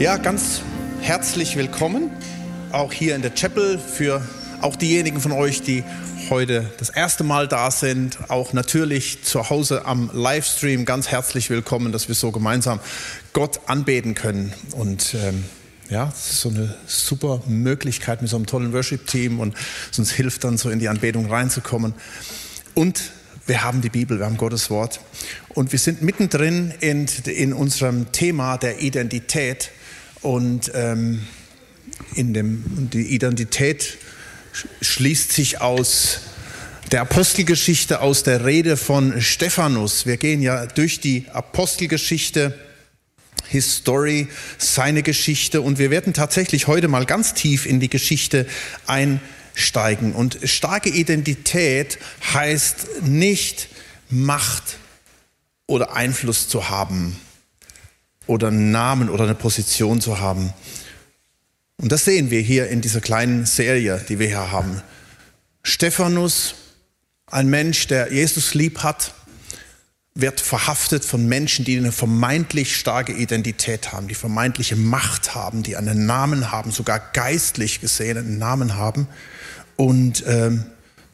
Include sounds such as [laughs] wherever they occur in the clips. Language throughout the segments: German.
Ja, ganz herzlich willkommen, auch hier in der Chapel, für auch diejenigen von euch, die heute das erste Mal da sind, auch natürlich zu Hause am Livestream ganz herzlich willkommen, dass wir so gemeinsam Gott anbeten können. Und ähm, ja, es ist so eine super Möglichkeit mit so einem tollen Worship-Team und es uns hilft dann so in die Anbetung reinzukommen. Und wir haben die Bibel, wir haben Gottes Wort. Und wir sind mittendrin in, in unserem Thema der Identität. Und ähm, in dem, die Identität schließt sich aus der Apostelgeschichte, aus der Rede von Stephanus. Wir gehen ja durch die Apostelgeschichte, History, seine Geschichte und wir werden tatsächlich heute mal ganz tief in die Geschichte einsteigen. Und starke Identität heißt nicht Macht oder Einfluss zu haben oder einen Namen oder eine Position zu haben. Und das sehen wir hier in dieser kleinen Serie, die wir hier haben. Stephanus, ein Mensch, der Jesus lieb hat, wird verhaftet von Menschen, die eine vermeintlich starke Identität haben, die vermeintliche Macht haben, die einen Namen haben, sogar geistlich gesehen einen Namen haben. Und ähm,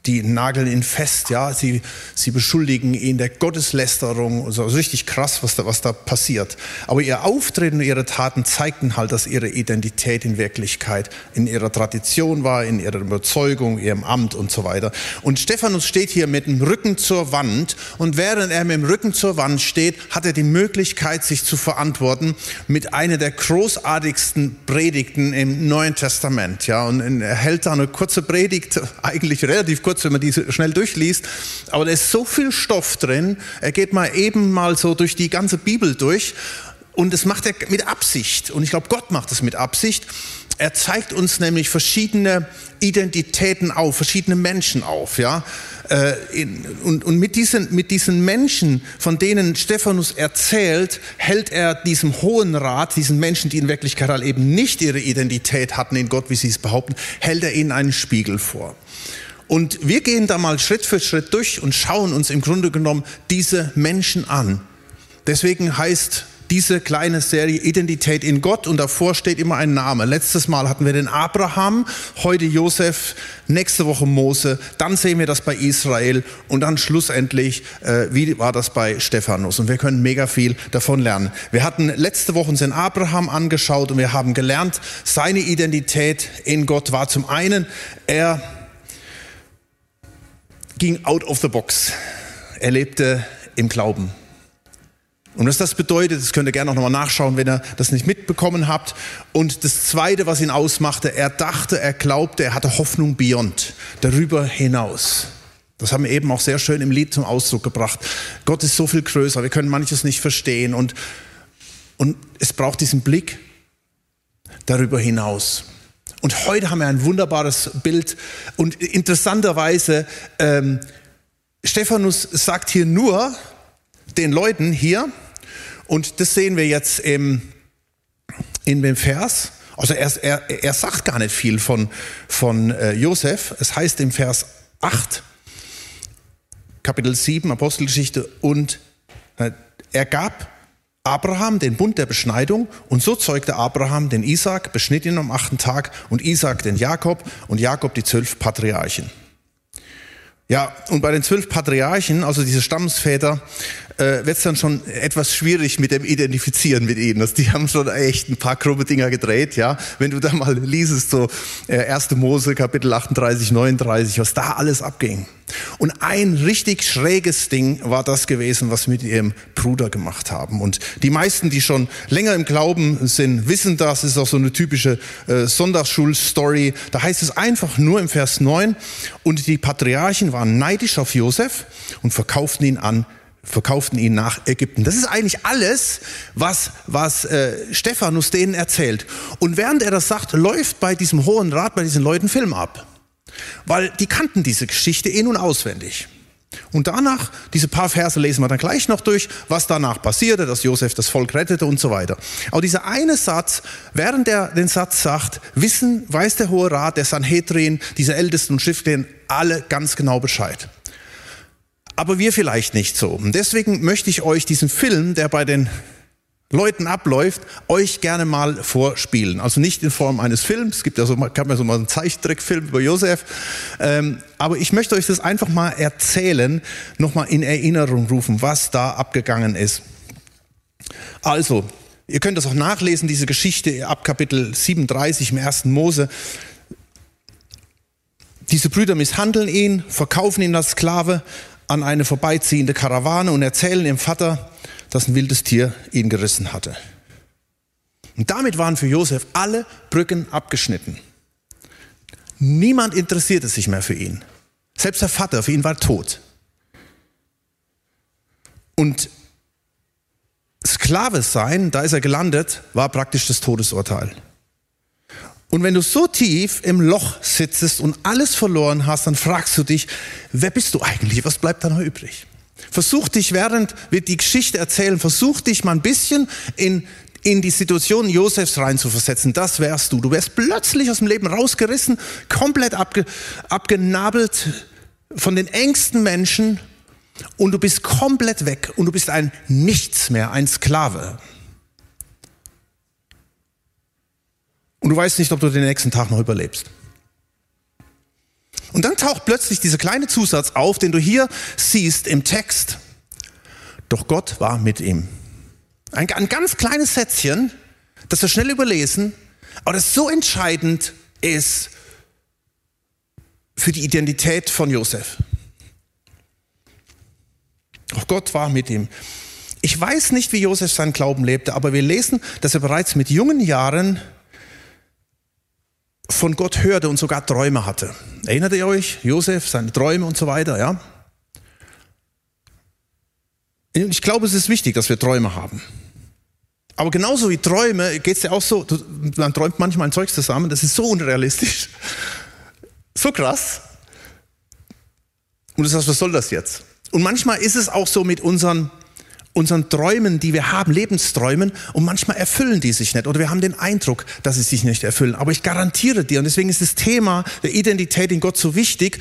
die nageln ihn fest, ja, sie, sie beschuldigen ihn der Gotteslästerung, also richtig krass, was da, was da passiert. Aber ihr Auftreten und ihre Taten zeigten halt, dass ihre Identität in Wirklichkeit in ihrer Tradition war, in ihrer Überzeugung, ihrem Amt und so weiter. Und Stephanus steht hier mit dem Rücken zur Wand und während er mit dem Rücken zur Wand steht, hat er die Möglichkeit, sich zu verantworten mit einer der großartigsten Predigten im Neuen Testament, ja, und er hält da eine kurze Predigt, eigentlich relativ kurz kurz, wenn man diese schnell durchliest, aber da ist so viel Stoff drin. Er geht mal eben mal so durch die ganze Bibel durch und das macht er mit Absicht. Und ich glaube, Gott macht es mit Absicht. Er zeigt uns nämlich verschiedene Identitäten auf, verschiedene Menschen auf, ja. Äh, und, mit, diesen, mit diesen Menschen, von denen Stephanus erzählt, hält er diesem Hohen Rat, diesen Menschen, die in Wirklichkeit halt eben nicht ihre Identität hatten in Gott, wie sie es behaupten, hält er ihnen einen Spiegel vor. Und wir gehen da mal Schritt für Schritt durch und schauen uns im Grunde genommen diese Menschen an. Deswegen heißt diese kleine Serie Identität in Gott und davor steht immer ein Name. Letztes Mal hatten wir den Abraham, heute Josef, nächste Woche Mose, dann sehen wir das bei Israel und dann schlussendlich, äh, wie war das bei Stephanus? Und wir können mega viel davon lernen. Wir hatten letzte Woche uns den Abraham angeschaut und wir haben gelernt, seine Identität in Gott war zum einen, er ging out of the box. Er lebte im Glauben. Und was das bedeutet, das könnt ihr gerne auch nochmal nachschauen, wenn ihr das nicht mitbekommen habt. Und das Zweite, was ihn ausmachte, er dachte, er glaubte, er hatte Hoffnung beyond, darüber hinaus. Das haben wir eben auch sehr schön im Lied zum Ausdruck gebracht. Gott ist so viel größer, wir können manches nicht verstehen. Und, und es braucht diesen Blick darüber hinaus. Und heute haben wir ein wunderbares Bild. Und interessanterweise, ähm, Stephanus sagt hier nur den Leuten hier, und das sehen wir jetzt im, in dem Vers, also er, er, er sagt gar nicht viel von, von äh, Josef. Es heißt im Vers 8, Kapitel 7, Apostelgeschichte, und äh, er gab Abraham den Bund der Beschneidung und so zeugte Abraham den Isaac, beschnitt ihn am achten Tag und Isaac den Jakob und Jakob die zwölf Patriarchen. Ja, und bei den zwölf Patriarchen, also diese Stammesväter, äh, wird es dann schon etwas schwierig mit dem Identifizieren mit ihnen. Also die haben schon echt ein paar krumme Dinger gedreht, ja. Wenn du da mal liest, so äh, 1. Mose, Kapitel 38, 39, was da alles abging. Und ein richtig schräges Ding war das gewesen, was mit ihrem Bruder gemacht haben. Und die meisten, die schon länger im Glauben sind, wissen. Das ist auch so eine typische äh, Sonntagsschulstory. Da heißt es einfach nur im Vers 9, und die Patriarchen waren neidisch auf Josef und verkauften ihn an verkauften ihn nach Ägypten. Das ist eigentlich alles, was, was äh, Stephanus denen erzählt. Und während er das sagt, läuft bei diesem Hohen Rat, bei diesen Leuten Film ab. Weil die kannten diese Geschichte eh nun auswendig. Und danach, diese paar Verse lesen wir dann gleich noch durch, was danach passierte, dass Josef das Volk rettete und so weiter. Aber dieser eine Satz, während er den Satz sagt, wissen, weiß der Hohe Rat, der Sanhedrin, diese Ältesten und Schriftgelehrten, alle ganz genau Bescheid aber wir vielleicht nicht so. Und deswegen möchte ich euch diesen Film, der bei den Leuten abläuft, euch gerne mal vorspielen. Also nicht in Form eines Films, es gibt ja so, gab ja so mal einen Zeichentrickfilm über Josef, ähm, aber ich möchte euch das einfach mal erzählen, nochmal in Erinnerung rufen, was da abgegangen ist. Also, ihr könnt das auch nachlesen, diese Geschichte ab Kapitel 37 im ersten Mose. Diese Brüder misshandeln ihn, verkaufen ihn als Sklave an eine vorbeiziehende Karawane und erzählen dem Vater, dass ein wildes Tier ihn gerissen hatte. Und damit waren für Josef alle Brücken abgeschnitten. Niemand interessierte sich mehr für ihn. Selbst der Vater, für ihn war tot. Und Sklave sein, da ist er gelandet, war praktisch das Todesurteil. Und wenn du so tief im Loch sitzt und alles verloren hast, dann fragst du dich, wer bist du eigentlich? Was bleibt da noch übrig? Versuch dich, während wir die Geschichte erzählen, versuch dich mal ein bisschen in, in die Situation Josefs reinzuversetzen. Das wärst du. Du wärst plötzlich aus dem Leben rausgerissen, komplett abge, abgenabelt von den engsten Menschen und du bist komplett weg und du bist ein Nichts mehr, ein Sklave. Und du weißt nicht, ob du den nächsten Tag noch überlebst. Und dann taucht plötzlich dieser kleine Zusatz auf, den du hier siehst im Text. Doch Gott war mit ihm. Ein, ein ganz kleines Sätzchen, das wir schnell überlesen, aber das so entscheidend ist für die Identität von Josef. Doch Gott war mit ihm. Ich weiß nicht, wie Josef seinen Glauben lebte, aber wir lesen, dass er bereits mit jungen Jahren von Gott hörte und sogar Träume hatte. Erinnert ihr euch? Josef, seine Träume und so weiter, ja? Ich glaube, es ist wichtig, dass wir Träume haben. Aber genauso wie Träume geht es ja auch so, man träumt manchmal ein Zeug zusammen, das ist so unrealistisch. [laughs] So krass. Und du sagst, was soll das jetzt? Und manchmal ist es auch so mit unseren unseren Träumen, die wir haben, Lebensträumen, und manchmal erfüllen die sich nicht oder wir haben den Eindruck, dass sie sich nicht erfüllen. Aber ich garantiere dir, und deswegen ist das Thema der Identität in Gott so wichtig,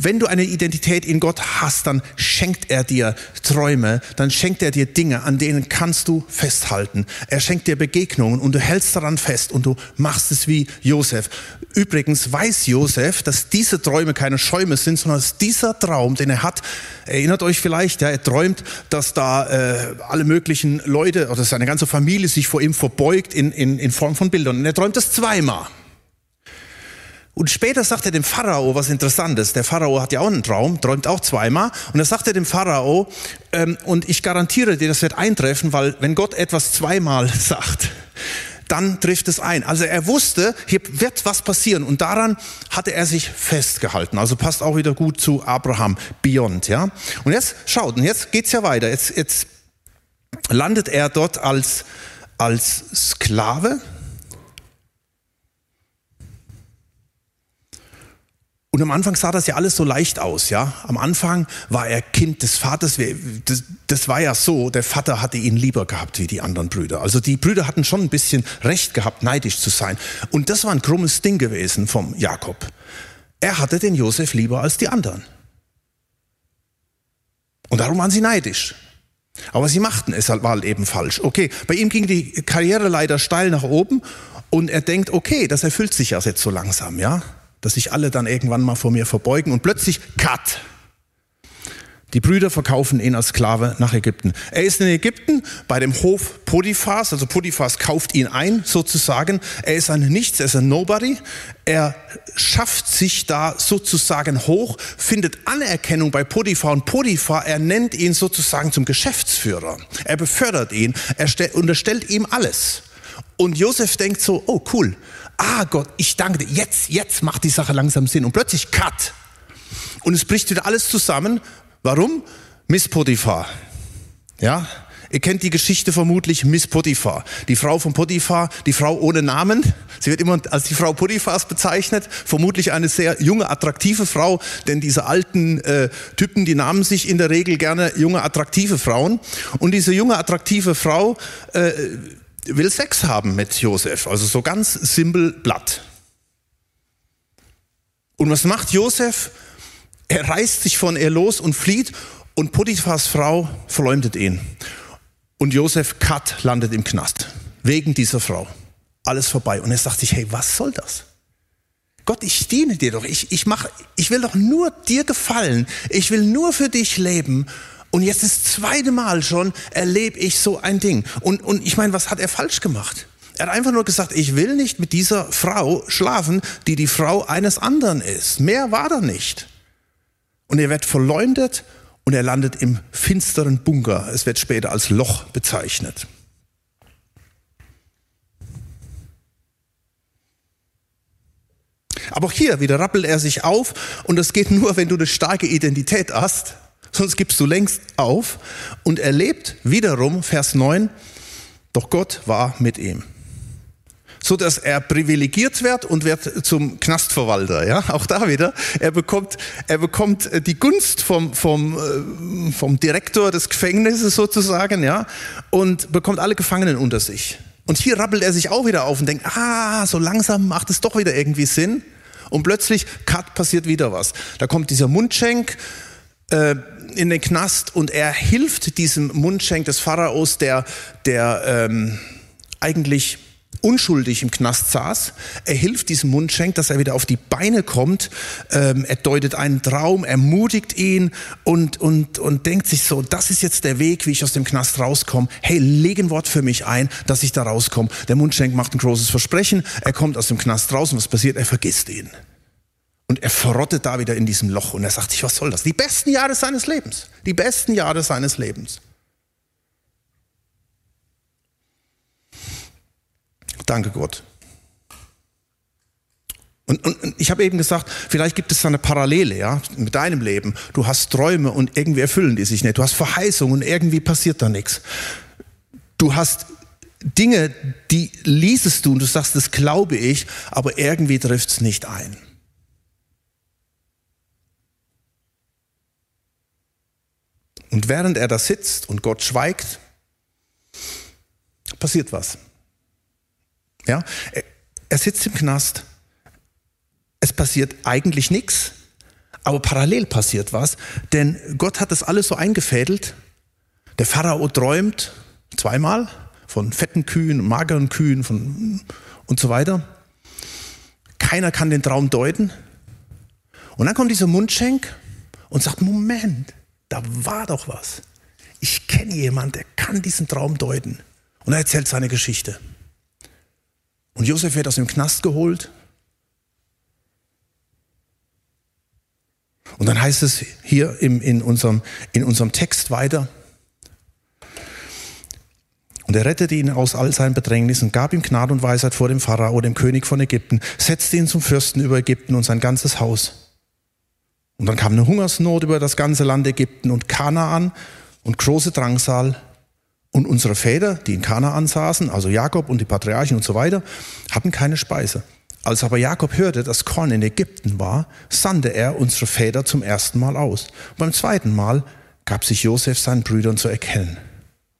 wenn du eine Identität in Gott hast, dann schenkt er dir Träume, dann schenkt er dir Dinge, an denen kannst du festhalten. Er schenkt dir Begegnungen und du hältst daran fest und du machst es wie Josef. Übrigens weiß Josef, dass diese Träume keine Schäume sind, sondern dass dieser Traum, den er hat, erinnert euch vielleicht, ja, er träumt, dass da äh, alle möglichen Leute oder seine ganze Familie sich vor ihm verbeugt in, in, in Form von Bildern. Und er träumt das zweimal. Und später sagt er dem Pharao was Interessantes. Der Pharao hat ja auch einen Traum, träumt auch zweimal. Und er sagt er dem Pharao, ähm, und ich garantiere dir, das wird eintreffen, weil wenn Gott etwas zweimal [laughs] sagt, dann trifft es ein. Also er wusste, hier wird was passieren und daran hatte er sich festgehalten. Also passt auch wieder gut zu Abraham Beyond, ja. Und jetzt schaut, und jetzt geht's ja weiter. Jetzt, jetzt landet er dort als, als Sklave Und am Anfang sah das ja alles so leicht aus, ja. Am Anfang war er Kind des Vaters. Das, das, war ja so, der Vater hatte ihn lieber gehabt wie die anderen Brüder. Also die Brüder hatten schon ein bisschen Recht gehabt, neidisch zu sein. Und das war ein krummes Ding gewesen vom Jakob. Er hatte den Josef lieber als die anderen. Und darum waren sie neidisch. Aber sie machten es halt, war halt eben falsch. Okay, bei ihm ging die Karriere leider steil nach oben und er denkt, okay, das erfüllt sich ja jetzt so langsam, ja dass sich alle dann irgendwann mal vor mir verbeugen und plötzlich Cut. Die Brüder verkaufen ihn als Sklave nach Ägypten. Er ist in Ägypten bei dem Hof Potiphas, also Potiphas kauft ihn ein sozusagen. Er ist ein Nichts, er ist ein Nobody. Er schafft sich da sozusagen hoch, findet Anerkennung bei Potiphar und Potiphar, er nennt ihn sozusagen zum Geschäftsführer. Er befördert ihn, er unterstellt ihm alles. Und Josef denkt so, oh cool, ah Gott, ich danke dir, jetzt, jetzt macht die Sache langsam Sinn. Und plötzlich cut. Und es bricht wieder alles zusammen. Warum? Miss Potiphar. Ja, Ihr kennt die Geschichte vermutlich Miss Potiphar. Die Frau von Potiphar, die Frau ohne Namen. Sie wird immer als die Frau Potiphars bezeichnet. Vermutlich eine sehr junge, attraktive Frau, denn diese alten äh, Typen, die nahmen sich in der Regel gerne junge, attraktive Frauen. Und diese junge, attraktive Frau äh, will Sex haben mit Josef, also so ganz simpel blatt. Und was macht Josef? Er reißt sich von ihr los und flieht und Potiphars Frau verleumdet ihn. Und Josef Kat landet im Knast. Wegen dieser Frau. Alles vorbei. Und er sagt sich, hey, was soll das? Gott, ich diene dir doch. Ich, ich, mach, ich will doch nur dir gefallen. Ich will nur für dich leben. Und jetzt das zweite Mal schon erlebe ich so ein Ding. Und, und ich meine, was hat er falsch gemacht? Er hat einfach nur gesagt, ich will nicht mit dieser Frau schlafen, die die Frau eines anderen ist. Mehr war da nicht. Und er wird verleumdet und er landet im finsteren Bunker. Es wird später als Loch bezeichnet. Aber auch hier wieder rappelt er sich auf und das geht nur, wenn du eine starke Identität hast, sonst gibst du längst auf und er lebt wiederum, Vers 9, doch Gott war mit ihm so dass er privilegiert wird und wird zum Knastverwalter. Ja, auch da wieder. Er bekommt, er bekommt äh, die Gunst vom, vom, äh, vom Direktor des Gefängnisses sozusagen, ja, und bekommt alle Gefangenen unter sich. Und hier rappelt er sich auch wieder auf und denkt, ah, so langsam macht es doch wieder irgendwie Sinn. Und plötzlich, cut, passiert wieder was. Da kommt dieser Mundschenk, äh, in den Knast und er hilft diesem Mundschenk des Pharaos, der, der ähm, eigentlich unschuldig im Knast saß. Er hilft diesem Mundschenk, dass er wieder auf die Beine kommt. Ähm, er deutet einen Traum, ermutigt ihn und, und, und denkt sich so, das ist jetzt der Weg, wie ich aus dem Knast rauskomme. Hey, leg ein Wort für mich ein, dass ich da rauskomme. Der Mundschenk macht ein großes Versprechen. Er kommt aus dem Knast raus und was passiert? Er vergisst ihn. Und er verrottet da wieder in diesem Loch und er sagt sich, was soll das? Die besten Jahre seines Lebens. Die besten Jahre seines Lebens. Danke Gott. Und, und, und ich habe eben gesagt, vielleicht gibt es da eine Parallele ja, mit deinem Leben. Du hast Träume und irgendwie erfüllen die sich nicht. Du hast Verheißungen und irgendwie passiert da nichts. Du hast Dinge, die liesest du und du sagst, das glaube ich, aber irgendwie trifft es nicht ein. Und während er da sitzt und Gott schweigt, passiert was. Ja? Er sitzt im Knast. Es passiert eigentlich nichts, aber parallel passiert was, denn Gott hat das alles so eingefädelt. Der Pharao träumt zweimal von fetten Kühen, mageren Kühen von, und so weiter. Keiner kann den Traum deuten. Und dann kommt dieser Mundschenk und sagt, Moment, da war doch was. Ich kenne jemanden, der kann diesen Traum deuten. Und er erzählt seine Geschichte. Und Josef wird aus dem Knast geholt. Und dann heißt es hier im, in, unserem, in unserem Text weiter, und er rettete ihn aus all seinen Bedrängnissen, gab ihm Gnade und Weisheit vor dem Pharao, dem König von Ägypten, setzte ihn zum Fürsten über Ägypten und sein ganzes Haus. Und dann kam eine Hungersnot über das ganze Land Ägypten und Kanaan und große Drangsal. Und unsere Väter, die in Kanaan saßen, also Jakob und die Patriarchen und so weiter, hatten keine Speise. Als aber Jakob hörte, dass Korn in Ägypten war, sandte er unsere Väter zum ersten Mal aus. Beim zweiten Mal gab sich Josef seinen Brüdern zu erkennen.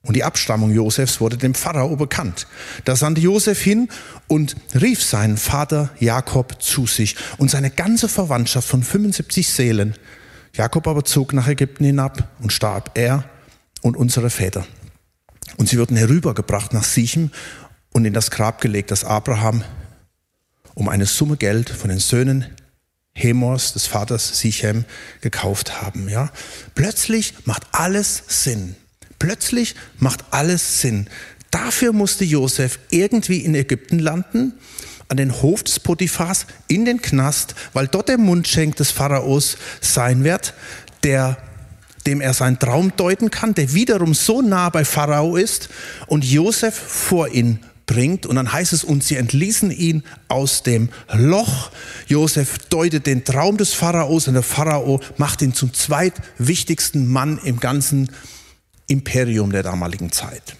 Und die Abstammung Josefs wurde dem Pharao bekannt. Da sandte Josef hin und rief seinen Vater Jakob zu sich und seine ganze Verwandtschaft von 75 Seelen. Jakob aber zog nach Ägypten hinab und starb er und unsere Väter. Und sie wurden herübergebracht nach Sichem und in das Grab gelegt, das Abraham um eine Summe Geld von den Söhnen Hemors, des Vaters Sichem, gekauft haben. Ja? Plötzlich macht alles Sinn. Plötzlich macht alles Sinn. Dafür musste Josef irgendwie in Ägypten landen, an den Hof des Potiphars, in den Knast, weil dort der Mundschenk des Pharaos sein wird, der dem er seinen Traum deuten kann, der wiederum so nah bei Pharao ist und Josef vor ihn bringt. Und dann heißt es, und sie entließen ihn aus dem Loch. Josef deutet den Traum des Pharaos und der Pharao macht ihn zum zweitwichtigsten Mann im ganzen Imperium der damaligen Zeit.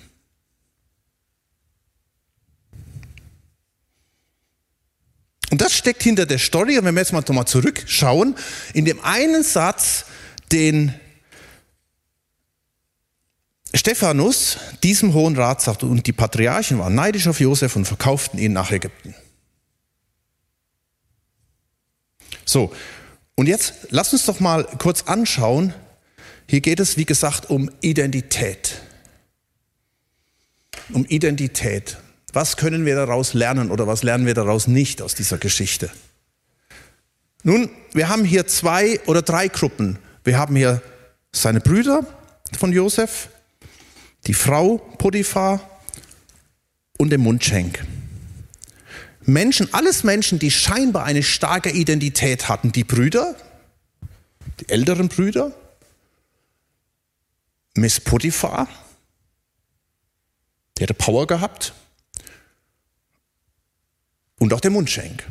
Und das steckt hinter der Story. Und wenn wir jetzt mal nochmal zurückschauen, in dem einen Satz, den Stephanus diesem Hohen Rat sagte, und die Patriarchen waren neidisch auf Josef und verkauften ihn nach Ägypten. So, und jetzt lass uns doch mal kurz anschauen. Hier geht es, wie gesagt, um Identität. um Identität. Was können wir daraus lernen oder was lernen wir daraus nicht aus dieser Geschichte? Nun, wir haben hier zwei oder drei Gruppen. Wir haben hier seine Brüder von Josef, die Frau Potiphar und den Mundschenk. Menschen, alles Menschen, die scheinbar eine starke Identität hatten. Die Brüder, die älteren Brüder, Miss Potiphar, die hatte Power gehabt, und auch der Mundschenk.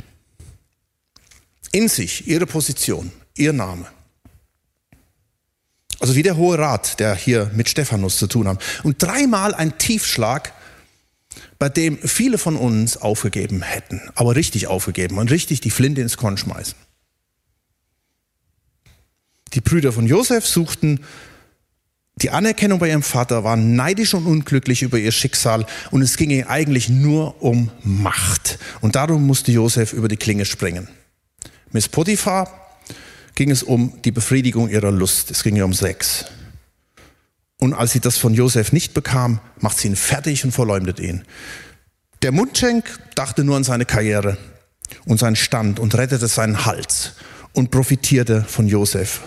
In sich, ihre Position, ihr Name. Also wie der Hohe Rat, der hier mit Stephanus zu tun hat. Und dreimal ein Tiefschlag bei dem viele von uns aufgegeben hätten, aber richtig aufgegeben und richtig die Flinte ins Korn schmeißen. Die Brüder von Josef suchten die Anerkennung bei ihrem Vater, waren neidisch und unglücklich über ihr Schicksal und es ging ihnen eigentlich nur um Macht. Und darum musste Josef über die Klinge springen. Miss Potiphar ging es um die Befriedigung ihrer Lust. Es ging ihr um Sex. Und als sie das von Josef nicht bekam, macht sie ihn fertig und verleumdet ihn. Der Mundschenk dachte nur an seine Karriere und seinen Stand und rettete seinen Hals und profitierte von Josef,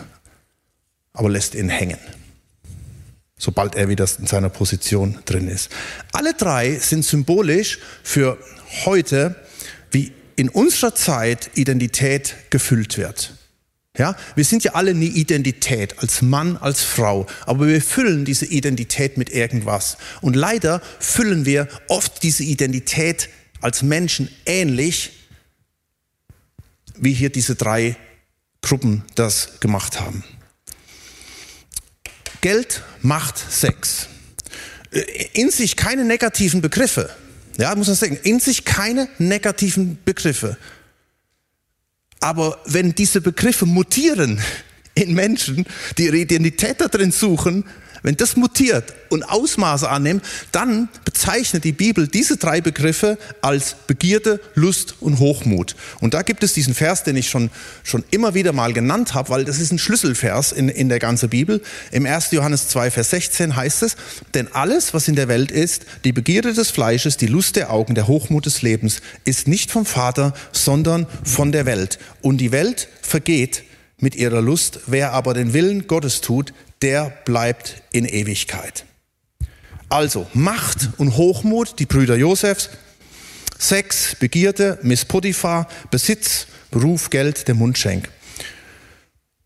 aber lässt ihn hängen, sobald er wieder in seiner Position drin ist. Alle drei sind symbolisch für heute, wie in unserer Zeit Identität gefüllt wird. Ja, wir sind ja alle eine Identität, als Mann, als Frau, aber wir füllen diese Identität mit irgendwas. Und leider füllen wir oft diese Identität als Menschen ähnlich, wie hier diese drei Gruppen das gemacht haben. Geld, Macht, Sex. In sich keine negativen Begriffe. Ja, muss man sagen, in sich keine negativen Begriffe. Aber wenn diese Begriffe mutieren in Menschen, die ihre Identität da drin suchen, wenn das mutiert und Ausmaße annimmt, dann bezeichnet die Bibel diese drei Begriffe als Begierde, Lust und Hochmut. Und da gibt es diesen Vers, den ich schon, schon immer wieder mal genannt habe, weil das ist ein Schlüsselvers in, in der ganzen Bibel. Im 1. Johannes 2, Vers 16 heißt es, denn alles, was in der Welt ist, die Begierde des Fleisches, die Lust der Augen, der Hochmut des Lebens, ist nicht vom Vater, sondern von der Welt. Und die Welt vergeht mit ihrer Lust. Wer aber den Willen Gottes tut, der bleibt in Ewigkeit. Also Macht und Hochmut, die Brüder Josefs, Sex, Begierde, Miss Potiphar, Besitz, Beruf, Geld, der Mundschenk.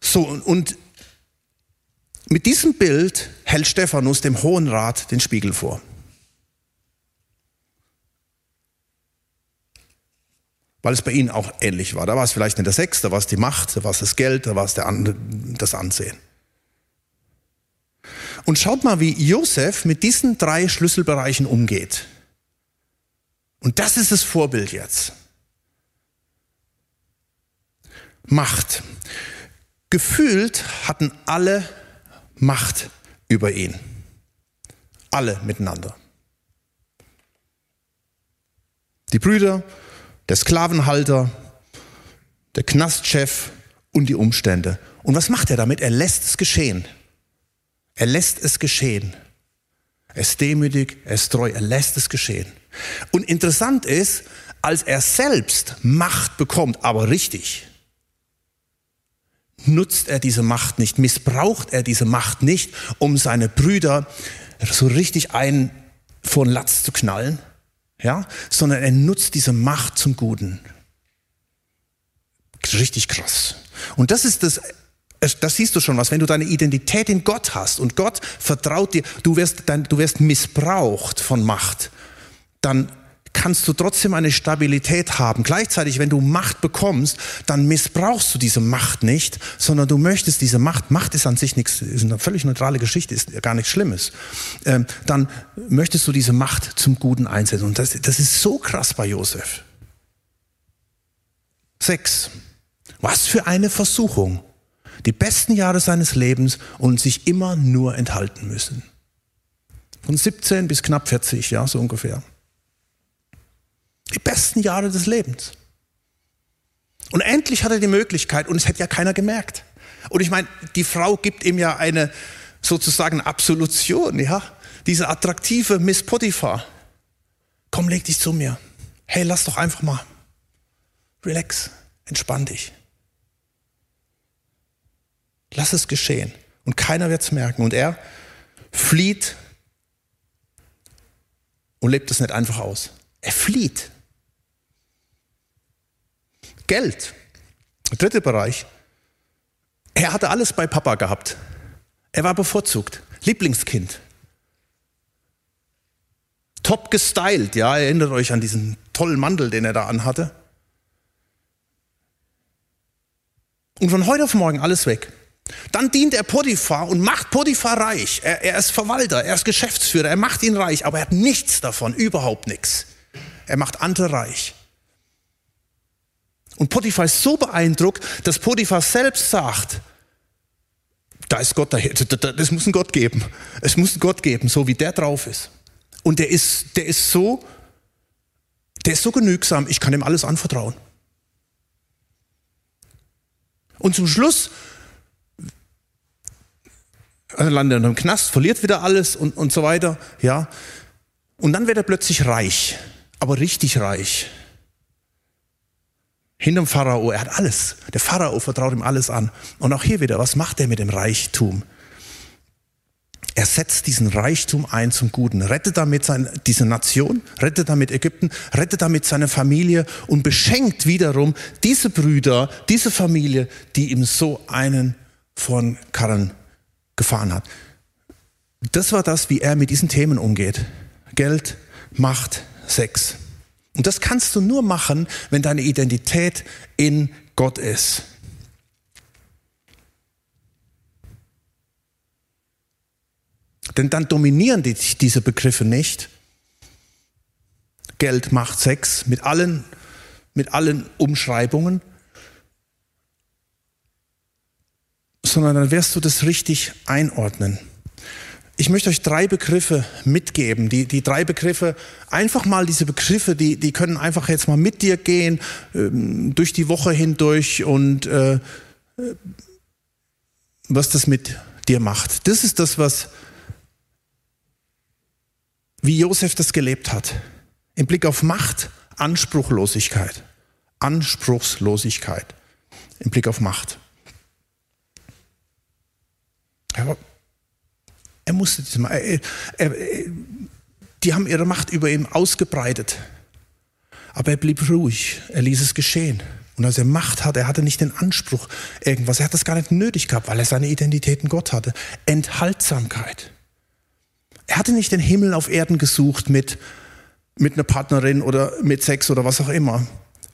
So, und mit diesem Bild hält Stephanus dem Hohen Rat den Spiegel vor. Weil es bei ihnen auch ähnlich war. Da war es vielleicht nicht der Sex, da war es die Macht, da war es das Geld, da war es der, das Ansehen. Und schaut mal, wie Josef mit diesen drei Schlüsselbereichen umgeht. Und das ist das Vorbild jetzt. Macht. Gefühlt hatten alle Macht über ihn. Alle miteinander. Die Brüder, der Sklavenhalter, der Knastchef und die Umstände. Und was macht er damit? Er lässt es geschehen. Er lässt es geschehen. Er ist demütig, er ist treu, er lässt es geschehen. Und interessant ist, als er selbst Macht bekommt, aber richtig, nutzt er diese Macht nicht, missbraucht er diese Macht nicht, um seine Brüder so richtig einen vor den Latz zu knallen, ja, sondern er nutzt diese Macht zum Guten. Richtig krass. Und das ist das das siehst du schon was, wenn du deine Identität in Gott hast und Gott vertraut dir, du wirst, dann, du wirst missbraucht von Macht, dann kannst du trotzdem eine Stabilität haben. Gleichzeitig, wenn du Macht bekommst, dann missbrauchst du diese Macht nicht, sondern du möchtest diese Macht, Macht ist an sich nichts, ist eine völlig neutrale Geschichte, ist gar nichts Schlimmes. Ähm, dann möchtest du diese Macht zum Guten einsetzen. Und das, das ist so krass bei Josef. Sechs. Was für eine Versuchung die besten Jahre seines Lebens und sich immer nur enthalten müssen. Von 17 bis knapp 40, ja, so ungefähr. Die besten Jahre des Lebens. Und endlich hat er die Möglichkeit und es hätte ja keiner gemerkt. Und ich meine, die Frau gibt ihm ja eine sozusagen Absolution, ja. Diese attraktive Miss Potiphar, komm, leg dich zu mir. Hey, lass doch einfach mal. Relax, entspann dich. Lass es geschehen. Und keiner wird es merken. Und er flieht und lebt es nicht einfach aus. Er flieht. Geld. Der dritte Bereich. Er hatte alles bei Papa gehabt. Er war bevorzugt. Lieblingskind. Top gestylt, ja, erinnert euch an diesen tollen Mantel, den er da anhatte. Und von heute auf morgen alles weg. Dann dient er Potiphar und macht Potiphar reich. Er, er, ist Verwalter, er ist Geschäftsführer, er macht ihn reich, aber er hat nichts davon, überhaupt nichts. Er macht andere reich. Und Potiphar ist so beeindruckt, dass Potiphar selbst sagt, da ist Gott daher, das muss ein Gott geben. Es muss ein Gott geben, so wie der drauf ist. Und der ist, der ist so, der ist so genügsam, ich kann ihm alles anvertrauen. Und zum Schluss landet er im Knast, verliert wieder alles und, und so weiter, ja. Und dann wird er plötzlich reich, aber richtig reich. Hinterm Pharao, er hat alles. Der Pharao vertraut ihm alles an. Und auch hier wieder, was macht er mit dem Reichtum? Er setzt diesen Reichtum ein zum Guten, rettet damit seine, diese Nation, rettet damit Ägypten, rettet damit seine Familie und beschenkt wiederum diese Brüder, diese Familie, die ihm so einen von Karren gefahren hat. Das war das, wie er mit diesen Themen umgeht. Geld, Macht, Sex. Und das kannst du nur machen, wenn deine Identität in Gott ist. Denn dann dominieren die, diese Begriffe nicht. Geld, Macht, Sex mit allen, mit allen Umschreibungen, sondern dann wirst du das richtig einordnen. Ich möchte euch drei Begriffe mitgeben. Die, die drei Begriffe, einfach mal diese Begriffe, die, die können einfach jetzt mal mit dir gehen, ähm, durch die Woche hindurch und äh, was das mit dir macht. Das ist das, was, wie Josef das gelebt hat. Im Blick auf Macht, Anspruchlosigkeit. Anspruchslosigkeit. Im Blick auf Macht. Er, er musste das mal. Er, er, die haben ihre Macht über ihn ausgebreitet. Aber er blieb ruhig. Er ließ es geschehen. Und als er Macht hatte, er hatte nicht den Anspruch irgendwas. Er hat das gar nicht nötig gehabt, weil er seine Identität in Gott hatte. Enthaltsamkeit. Er hatte nicht den Himmel auf Erden gesucht mit, mit einer Partnerin oder mit Sex oder was auch immer.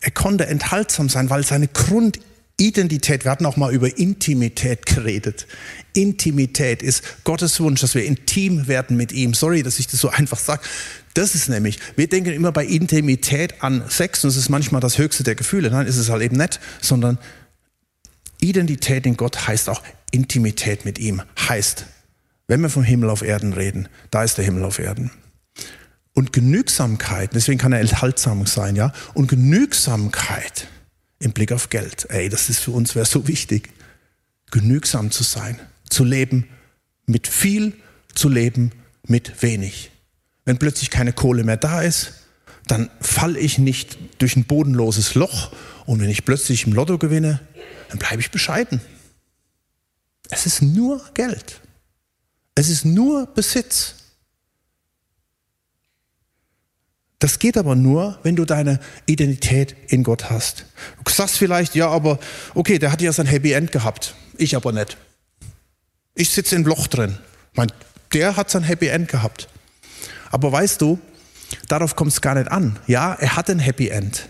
Er konnte enthaltsam sein, weil seine Grund, Identität, wir hatten auch mal über Intimität geredet. Intimität ist Gottes Wunsch, dass wir intim werden mit ihm. Sorry, dass ich das so einfach sage. Das ist nämlich, wir denken immer bei Intimität an Sex und es ist manchmal das höchste der Gefühle. Nein, ist es halt eben nicht, sondern Identität in Gott heißt auch Intimität mit ihm. Heißt, wenn wir vom Himmel auf Erden reden, da ist der Himmel auf Erden. Und Genügsamkeit, deswegen kann er enthaltsam sein, ja. Und Genügsamkeit im Blick auf Geld. Ey, das ist für uns wäre so wichtig, genügsam zu sein, zu leben mit viel, zu leben mit wenig. Wenn plötzlich keine Kohle mehr da ist, dann falle ich nicht durch ein bodenloses Loch und wenn ich plötzlich im Lotto gewinne, dann bleibe ich bescheiden. Es ist nur Geld. Es ist nur Besitz. Das geht aber nur, wenn du deine Identität in Gott hast. Du sagst vielleicht, ja, aber okay, der hat ja sein Happy End gehabt. Ich aber nicht. Ich sitze im Loch drin. Mein, der hat sein Happy End gehabt. Aber weißt du, darauf kommt es gar nicht an. Ja, er hat ein Happy End.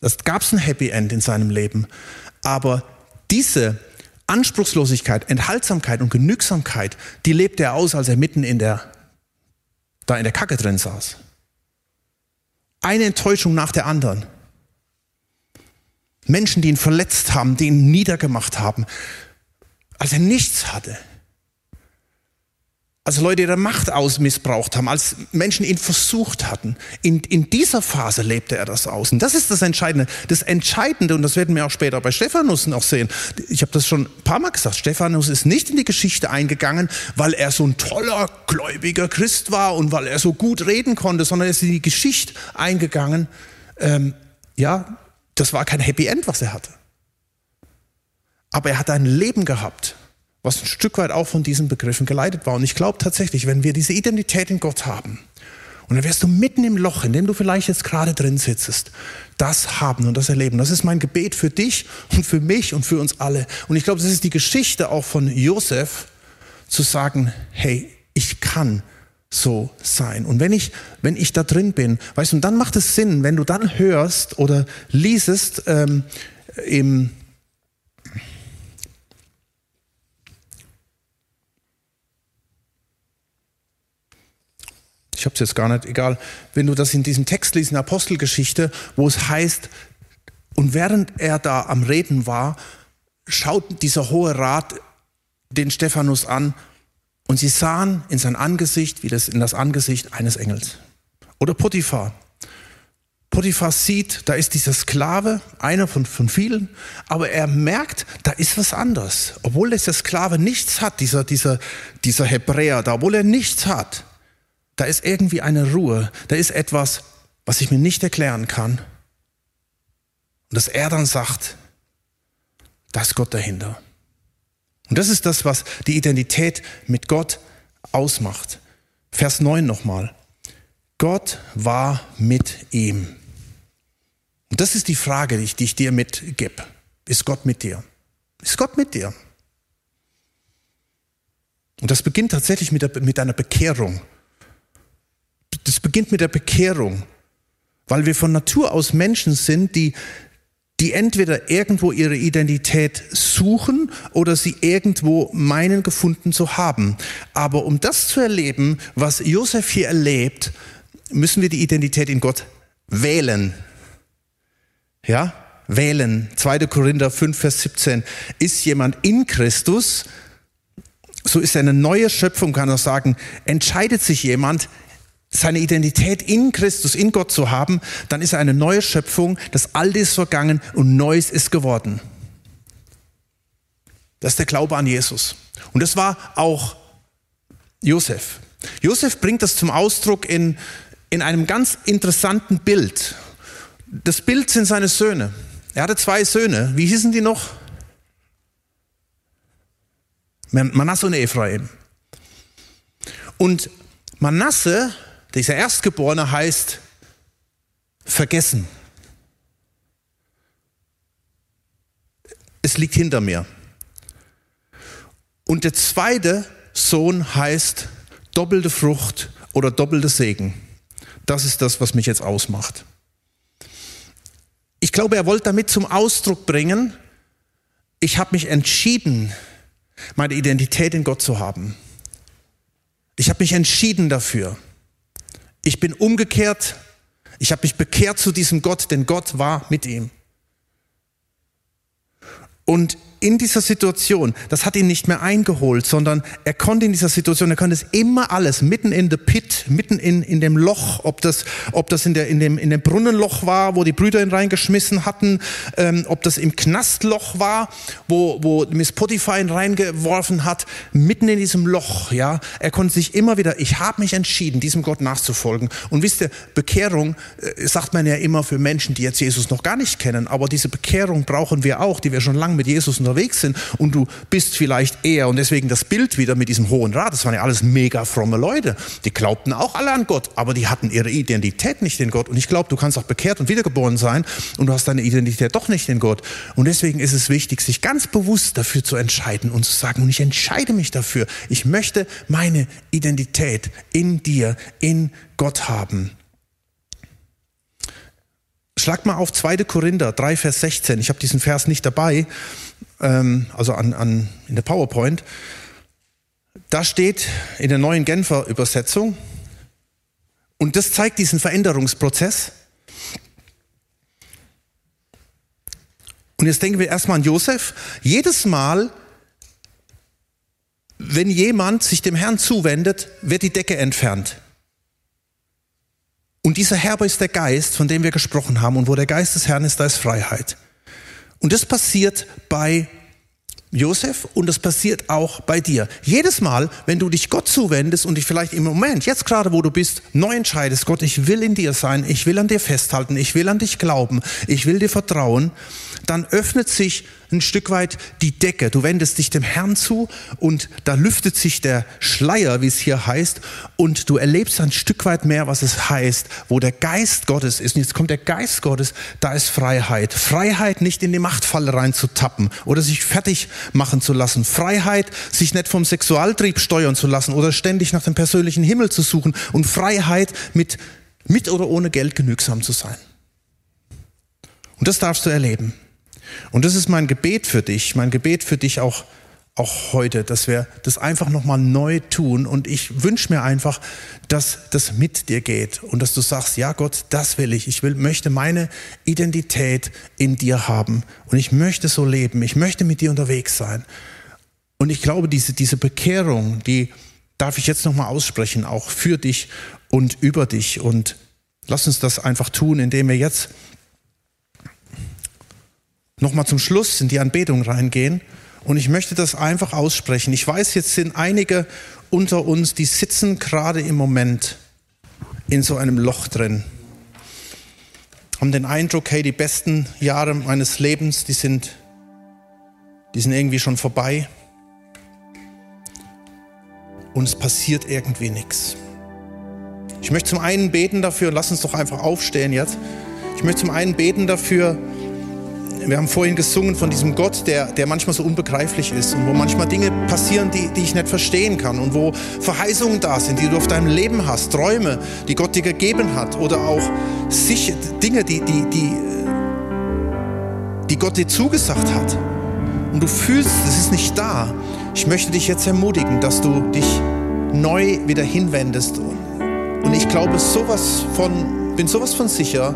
Das gab es ein Happy End in seinem Leben. Aber diese Anspruchslosigkeit, Enthaltsamkeit und Genügsamkeit, die lebte er aus, als er mitten in der, da in der Kacke drin saß. Eine Enttäuschung nach der anderen. Menschen, die ihn verletzt haben, die ihn niedergemacht haben, als er nichts hatte. Als Leute ihre Macht ausmissbraucht haben, als Menschen ihn versucht hatten. In, in dieser Phase lebte er das aus. Und das ist das Entscheidende. Das Entscheidende, und das werden wir auch später bei Stephanus noch sehen, ich habe das schon ein paar Mal gesagt, Stephanus ist nicht in die Geschichte eingegangen, weil er so ein toller, gläubiger Christ war und weil er so gut reden konnte, sondern er ist in die Geschichte eingegangen. Ähm, ja, das war kein Happy End, was er hatte. Aber er hat ein Leben gehabt was ein Stück weit auch von diesen Begriffen geleitet war. Und ich glaube tatsächlich, wenn wir diese Identität in Gott haben, und dann wirst du mitten im Loch, in dem du vielleicht jetzt gerade drin sitzt, das haben und das erleben. Das ist mein Gebet für dich und für mich und für uns alle. Und ich glaube, das ist die Geschichte auch von Josef, zu sagen, hey, ich kann so sein. Und wenn ich, wenn ich da drin bin, weißt du, und dann macht es Sinn, wenn du dann hörst oder liesest ähm, im ich habe es jetzt gar nicht, egal, wenn du das in diesem Text liest, in Apostelgeschichte, wo es heißt, und während er da am Reden war, schaut dieser hohe Rat den Stephanus an und sie sahen in sein Angesicht wie das in das Angesicht eines Engels. Oder Potiphar. Potiphar sieht, da ist dieser Sklave, einer von, von vielen, aber er merkt, da ist was anderes. Obwohl dieser Sklave nichts hat, dieser, dieser, dieser Hebräer da, obwohl er nichts hat, da ist irgendwie eine Ruhe, da ist etwas, was ich mir nicht erklären kann. Und dass er dann sagt, da ist Gott dahinter. Und das ist das, was die Identität mit Gott ausmacht. Vers 9 nochmal. Gott war mit ihm. Und das ist die Frage, die ich, die ich dir mitgebe. Ist Gott mit dir? Ist Gott mit dir? Und das beginnt tatsächlich mit, der, mit einer Bekehrung das beginnt mit der Bekehrung, weil wir von Natur aus Menschen sind, die, die entweder irgendwo ihre Identität suchen oder sie irgendwo meinen gefunden zu haben. Aber um das zu erleben, was Josef hier erlebt, müssen wir die Identität in Gott wählen. Ja, wählen. 2. Korinther 5, Vers 17. Ist jemand in Christus, so ist er eine neue Schöpfung, kann er sagen, entscheidet sich jemand, seine Identität in Christus, in Gott zu haben, dann ist er eine neue Schöpfung, das Alte ist vergangen und Neues ist geworden. Das ist der Glaube an Jesus. Und das war auch Josef. Josef bringt das zum Ausdruck in, in einem ganz interessanten Bild. Das Bild sind seine Söhne. Er hatte zwei Söhne. Wie hießen die noch? Manasse und Ephraim. Und Manasse dieser Erstgeborene heißt vergessen. Es liegt hinter mir. Und der zweite Sohn heißt doppelte Frucht oder doppelte Segen. Das ist das, was mich jetzt ausmacht. Ich glaube, er wollte damit zum Ausdruck bringen, ich habe mich entschieden, meine Identität in Gott zu haben. Ich habe mich entschieden dafür. Ich bin umgekehrt. Ich habe mich bekehrt zu diesem Gott, denn Gott war mit ihm. Und in dieser Situation, das hat ihn nicht mehr eingeholt, sondern er konnte in dieser Situation, er konnte es immer alles, mitten in the pit, mitten in, in dem Loch, ob das, ob das in, der, in, dem, in dem Brunnenloch war, wo die Brüder ihn reingeschmissen hatten, ähm, ob das im Knastloch war, wo, wo Miss Potiphar ihn reingeworfen hat, mitten in diesem Loch, ja. Er konnte sich immer wieder, ich habe mich entschieden, diesem Gott nachzufolgen. Und wisst ihr, Bekehrung äh, sagt man ja immer für Menschen, die jetzt Jesus noch gar nicht kennen, aber diese Bekehrung brauchen wir auch, die wir schon lange mit Jesus unterwegs unterwegs sind und du bist vielleicht eher, und deswegen das Bild wieder mit diesem hohen Rat, das waren ja alles mega fromme Leute, die glaubten auch alle an Gott, aber die hatten ihre Identität nicht in Gott. Und ich glaube, du kannst auch bekehrt und wiedergeboren sein und du hast deine Identität doch nicht in Gott. Und deswegen ist es wichtig, sich ganz bewusst dafür zu entscheiden und zu sagen, und ich entscheide mich dafür, ich möchte meine Identität in dir, in Gott haben. Schlag mal auf 2. Korinther 3, Vers 16. Ich habe diesen Vers nicht dabei, ähm, also an, an, in der PowerPoint. Da steht in der neuen Genfer Übersetzung, und das zeigt diesen Veränderungsprozess. Und jetzt denken wir erstmal an Josef. Jedes Mal, wenn jemand sich dem Herrn zuwendet, wird die Decke entfernt. Und dieser Herber ist der Geist, von dem wir gesprochen haben. Und wo der Geist des Herrn ist, da ist Freiheit. Und das passiert bei Josef und das passiert auch bei dir. Jedes Mal, wenn du dich Gott zuwendest und dich vielleicht im Moment, jetzt gerade wo du bist, neu entscheidest, Gott, ich will in dir sein, ich will an dir festhalten, ich will an dich glauben, ich will dir vertrauen, dann öffnet sich ein Stück weit die Decke. Du wendest dich dem Herrn zu und da lüftet sich der Schleier, wie es hier heißt, und du erlebst ein Stück weit mehr, was es heißt, wo der Geist Gottes ist. Und jetzt kommt der Geist Gottes, da ist Freiheit. Freiheit, nicht in die Machtfalle reinzutappen oder sich fertig machen zu lassen. Freiheit, sich nicht vom Sexualtrieb steuern zu lassen oder ständig nach dem persönlichen Himmel zu suchen. Und Freiheit, mit, mit oder ohne Geld genügsam zu sein. Und das darfst du erleben. Und das ist mein Gebet für dich, mein Gebet für dich auch, auch heute, dass wir das einfach nochmal neu tun. Und ich wünsche mir einfach, dass das mit dir geht und dass du sagst, ja Gott, das will ich. Ich will, möchte meine Identität in dir haben. Und ich möchte so leben. Ich möchte mit dir unterwegs sein. Und ich glaube, diese, diese Bekehrung, die darf ich jetzt nochmal aussprechen, auch für dich und über dich. Und lass uns das einfach tun, indem wir jetzt nochmal zum Schluss in die Anbetung reingehen. Und ich möchte das einfach aussprechen. Ich weiß, jetzt sind einige unter uns, die sitzen gerade im Moment in so einem Loch drin. Haben den Eindruck, hey, die besten Jahre meines Lebens, die sind, die sind irgendwie schon vorbei. Und es passiert irgendwie nichts. Ich möchte zum einen beten dafür, lass uns doch einfach aufstehen jetzt. Ich möchte zum einen beten dafür, wir haben vorhin gesungen von diesem Gott, der, der manchmal so unbegreiflich ist und wo manchmal Dinge passieren, die, die ich nicht verstehen kann und wo Verheißungen da sind, die du auf deinem Leben hast, Träume, die Gott dir gegeben hat oder auch sich, Dinge, die, die, die, die Gott dir zugesagt hat. Und du fühlst, es ist nicht da. Ich möchte dich jetzt ermutigen, dass du dich neu wieder hinwendest. Und ich glaube sowas von, bin sowas von sicher,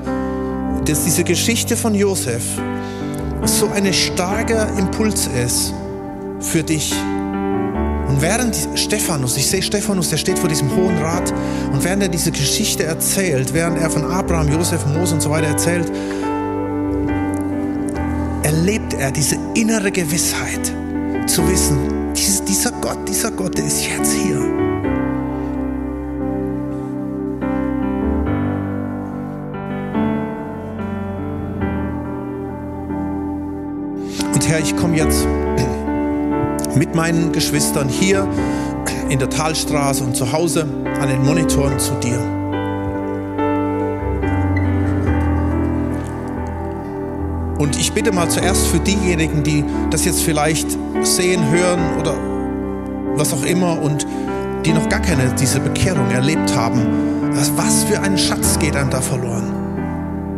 dass diese Geschichte von Josef so ein starker Impuls ist für dich. Und während Stephanus, ich sehe Stephanus, der steht vor diesem Hohen Rat, und während er diese Geschichte erzählt, während er von Abraham, Josef, Mose und so weiter erzählt, erlebt er diese innere Gewissheit, zu wissen, dieser Gott, dieser Gott, der ist jetzt hier. Herr, ich komme jetzt mit meinen Geschwistern hier in der Talstraße und zu Hause an den Monitoren zu dir. Und ich bitte mal zuerst für diejenigen, die das jetzt vielleicht sehen, hören oder was auch immer und die noch gar keine diese Bekehrung erlebt haben, was für ein Schatz geht einem da verloren?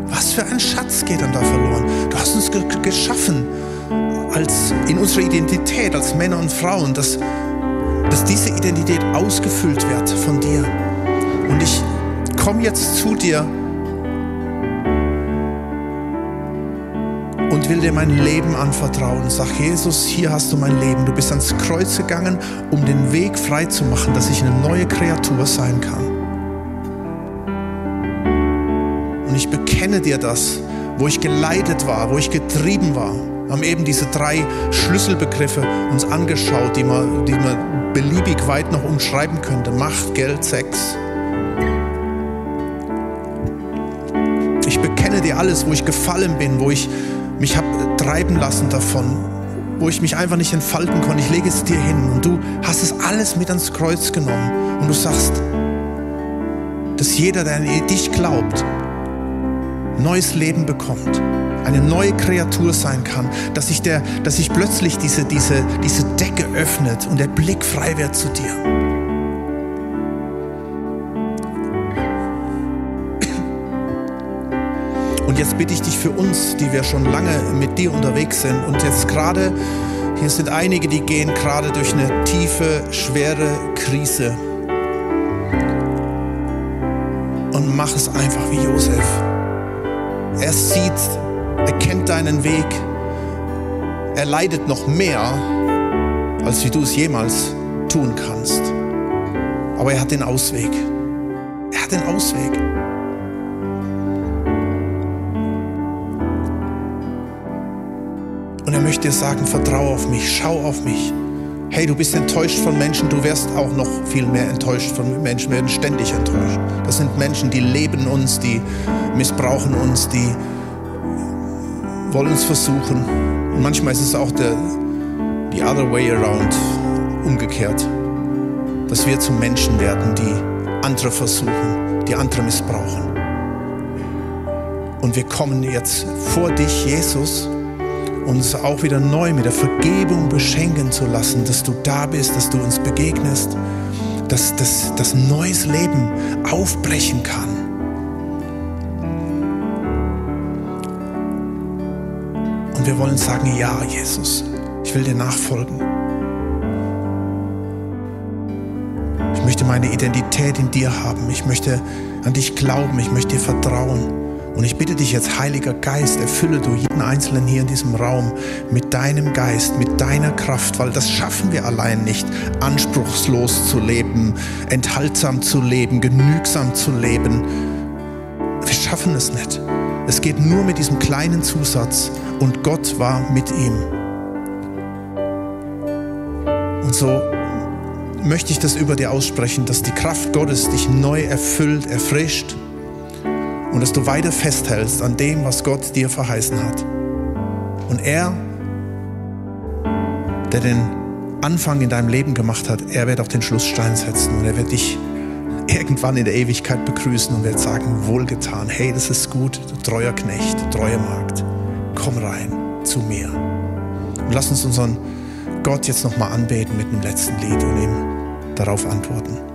Was für ein Schatz geht einem da verloren? Du hast uns geschaffen als in unserer Identität als Männer und Frauen, dass, dass diese Identität ausgefüllt wird von dir. Und ich komme jetzt zu dir und will dir mein Leben anvertrauen. Sag, Jesus, hier hast du mein Leben. Du bist ans Kreuz gegangen, um den Weg frei zu machen, dass ich eine neue Kreatur sein kann. Und ich bekenne dir das, wo ich geleitet war, wo ich getrieben war. Wir haben eben diese drei Schlüsselbegriffe uns angeschaut, die man, die man beliebig weit noch umschreiben könnte. Macht, Geld, Sex. Ich bekenne dir alles, wo ich gefallen bin, wo ich mich habe treiben lassen davon, wo ich mich einfach nicht entfalten konnte. Ich lege es dir hin und du hast es alles mit ans Kreuz genommen und du sagst, dass jeder, der an dich glaubt, neues Leben bekommt eine neue Kreatur sein kann, dass sich, der, dass sich plötzlich diese, diese, diese Decke öffnet und der Blick frei wird zu dir. Und jetzt bitte ich dich für uns, die wir schon lange mit dir unterwegs sind und jetzt gerade, hier sind einige, die gehen gerade durch eine tiefe, schwere Krise. Und mach es einfach wie Josef. Er sieht er kennt deinen Weg. Er leidet noch mehr, als wie du es jemals tun kannst. Aber er hat den Ausweg. Er hat den Ausweg. Und er möchte dir sagen, vertraue auf mich, schau auf mich. Hey, du bist enttäuscht von Menschen, du wirst auch noch viel mehr enttäuscht von Menschen, wir werden ständig enttäuscht. Das sind Menschen, die leben uns, die missbrauchen uns, die wollen uns versuchen. Und manchmal ist es auch der the other way around, umgekehrt, dass wir zu Menschen werden, die andere versuchen, die andere missbrauchen. Und wir kommen jetzt vor dich, Jesus, uns auch wieder neu mit der Vergebung beschenken zu lassen, dass du da bist, dass du uns begegnest, dass das neues Leben aufbrechen kann. Und wir wollen sagen, ja, Jesus, ich will dir nachfolgen. Ich möchte meine Identität in dir haben. Ich möchte an dich glauben. Ich möchte dir vertrauen. Und ich bitte dich jetzt, Heiliger Geist, erfülle du jeden Einzelnen hier in diesem Raum mit deinem Geist, mit deiner Kraft, weil das schaffen wir allein nicht, anspruchslos zu leben, enthaltsam zu leben, genügsam zu leben. Wir schaffen es nicht. Es geht nur mit diesem kleinen Zusatz und Gott war mit ihm. Und so möchte ich das über dir aussprechen, dass die Kraft Gottes dich neu erfüllt, erfrischt und dass du weiter festhältst an dem, was Gott dir verheißen hat. Und er, der den Anfang in deinem Leben gemacht hat, er wird auch den Schlussstein setzen und er wird dich irgendwann in der Ewigkeit begrüßen und wird sagen, wohlgetan, hey, das ist gut, du treuer Knecht, treuer Magd, komm rein zu mir. Und lass uns unseren Gott jetzt nochmal anbeten mit dem letzten Lied und ihm darauf antworten.